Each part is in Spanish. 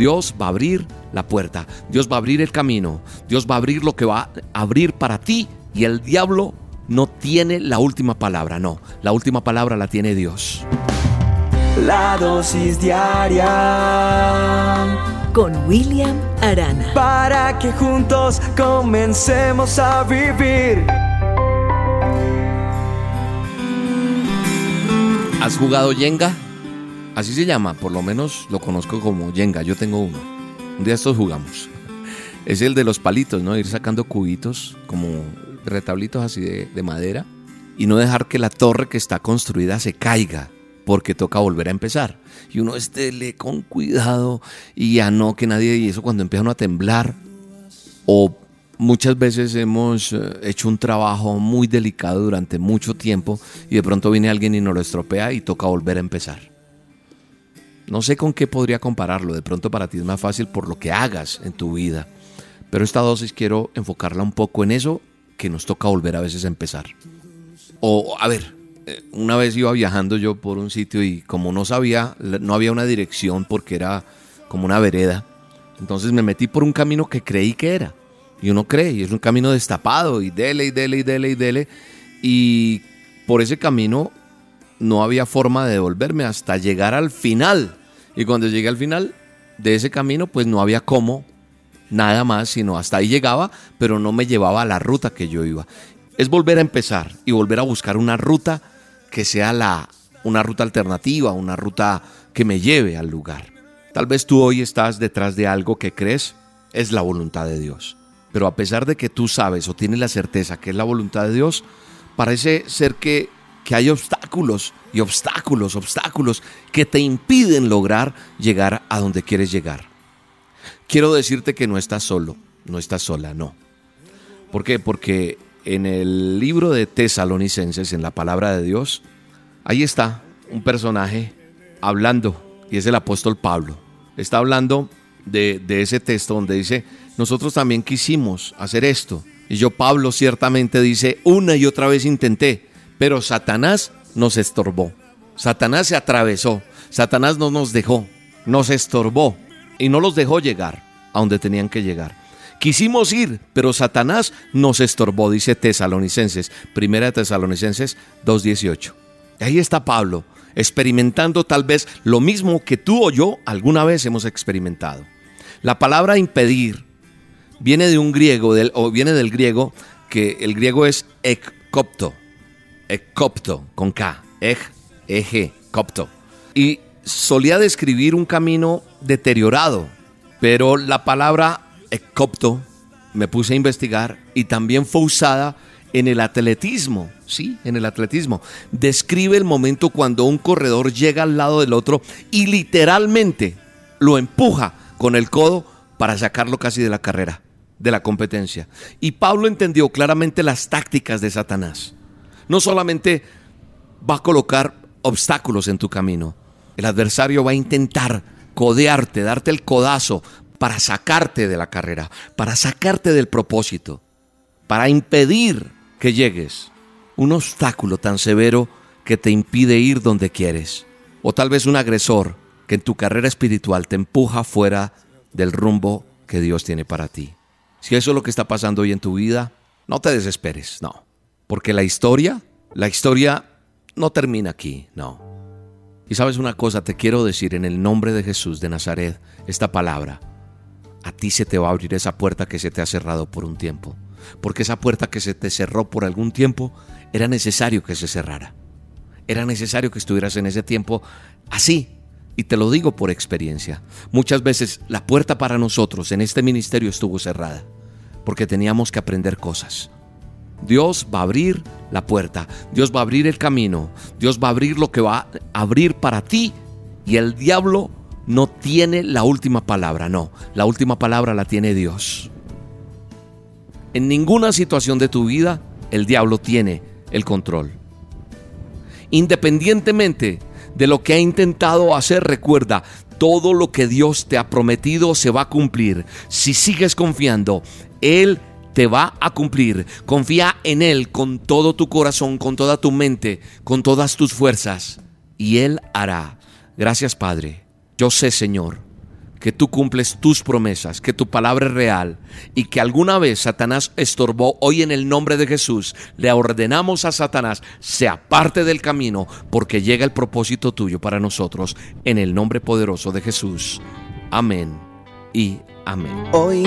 Dios va a abrir la puerta, Dios va a abrir el camino, Dios va a abrir lo que va a abrir para ti y el diablo no tiene la última palabra, no, la última palabra la tiene Dios. La dosis diaria con William Arana. Para que juntos comencemos a vivir. ¿Has jugado Jenga? Así se llama, por lo menos lo conozco como Jenga, yo tengo uno. Un día estos jugamos. Es el de los palitos, ¿no? Ir sacando cubitos, como retablitos así de, madera, y no dejar que la torre que está construida se caiga, porque toca volver a empezar. Y uno estéle con cuidado y ya no que nadie, y eso cuando empieza a temblar, o muchas veces hemos eh, hecho un trabajo muy delicado durante mucho tiempo y de pronto viene alguien y nos lo estropea y toca volver a empezar. No sé con qué podría compararlo, de pronto para ti es más fácil por lo que hagas en tu vida, pero esta dosis quiero enfocarla un poco en eso que nos toca volver a veces a empezar. O, a ver, eh, una vez iba viajando yo por un sitio y como no sabía, no había una dirección porque era como una vereda, entonces me metí por un camino que creí que era. Y uno cree, y es un camino destapado, y dele, y dele, y dele, y dele. Y por ese camino no había forma de devolverme hasta llegar al final. Y cuando llegué al final de ese camino, pues no había cómo, nada más, sino hasta ahí llegaba, pero no me llevaba a la ruta que yo iba. Es volver a empezar y volver a buscar una ruta que sea la, una ruta alternativa, una ruta que me lleve al lugar. Tal vez tú hoy estás detrás de algo que crees es la voluntad de Dios. Pero a pesar de que tú sabes o tienes la certeza que es la voluntad de Dios, parece ser que, que hay obstáculos y obstáculos, obstáculos que te impiden lograr llegar a donde quieres llegar. Quiero decirte que no estás solo, no estás sola, no. ¿Por qué? Porque en el libro de Tesalonicenses, en la palabra de Dios, ahí está un personaje hablando, y es el apóstol Pablo. Está hablando de, de ese texto donde dice, nosotros también quisimos hacer esto. Y yo, Pablo, ciertamente dice, una y otra vez intenté, pero Satanás nos estorbó. Satanás se atravesó. Satanás no nos dejó, nos estorbó y no los dejó llegar a donde tenían que llegar. Quisimos ir, pero Satanás nos estorbó, dice Tesalonicenses, primera de Tesalonicenses 2.18. Ahí está Pablo, experimentando tal vez lo mismo que tú o yo alguna vez hemos experimentado. La palabra impedir viene de un griego, del, o viene del griego, que el griego es ekopto, ekopto, con K, eg, eg, copto. Y solía describir un camino deteriorado, pero la palabra ekopto me puse a investigar y también fue usada en el atletismo, sí, en el atletismo. Describe el momento cuando un corredor llega al lado del otro y literalmente lo empuja con el codo para sacarlo casi de la carrera de la competencia. Y Pablo entendió claramente las tácticas de Satanás. No solamente va a colocar obstáculos en tu camino, el adversario va a intentar codearte, darte el codazo para sacarte de la carrera, para sacarte del propósito, para impedir que llegues. Un obstáculo tan severo que te impide ir donde quieres. O tal vez un agresor que en tu carrera espiritual te empuja fuera del rumbo que Dios tiene para ti. Si eso es lo que está pasando hoy en tu vida, no te desesperes, no. Porque la historia, la historia no termina aquí, no. Y sabes una cosa, te quiero decir en el nombre de Jesús de Nazaret esta palabra. A ti se te va a abrir esa puerta que se te ha cerrado por un tiempo. Porque esa puerta que se te cerró por algún tiempo era necesario que se cerrara. Era necesario que estuvieras en ese tiempo así, y te lo digo por experiencia. Muchas veces la puerta para nosotros en este ministerio estuvo cerrada porque teníamos que aprender cosas. Dios va a abrir la puerta, Dios va a abrir el camino, Dios va a abrir lo que va a abrir para ti y el diablo no tiene la última palabra, no, la última palabra la tiene Dios. En ninguna situación de tu vida el diablo tiene el control. Independientemente de lo que ha intentado hacer, recuerda, todo lo que Dios te ha prometido se va a cumplir. Si sigues confiando, Él te va a cumplir. Confía en Él con todo tu corazón, con toda tu mente, con todas tus fuerzas. Y Él hará. Gracias Padre. Yo sé, Señor, que tú cumples tus promesas, que tu palabra es real y que alguna vez Satanás estorbó, hoy en el nombre de Jesús le ordenamos a Satanás, se aparte del camino porque llega el propósito tuyo para nosotros en el nombre poderoso de Jesús. Amén y amén. Hoy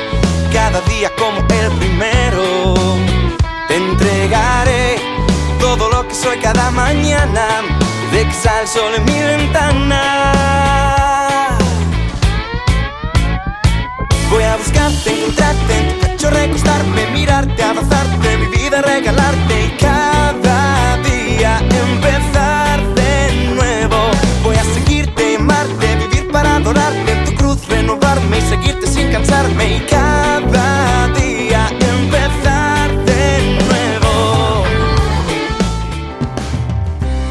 El sol en mi ventana. Voy a buscarte, encontrarte en tu mirarte, abrazarte, mi vida regalarte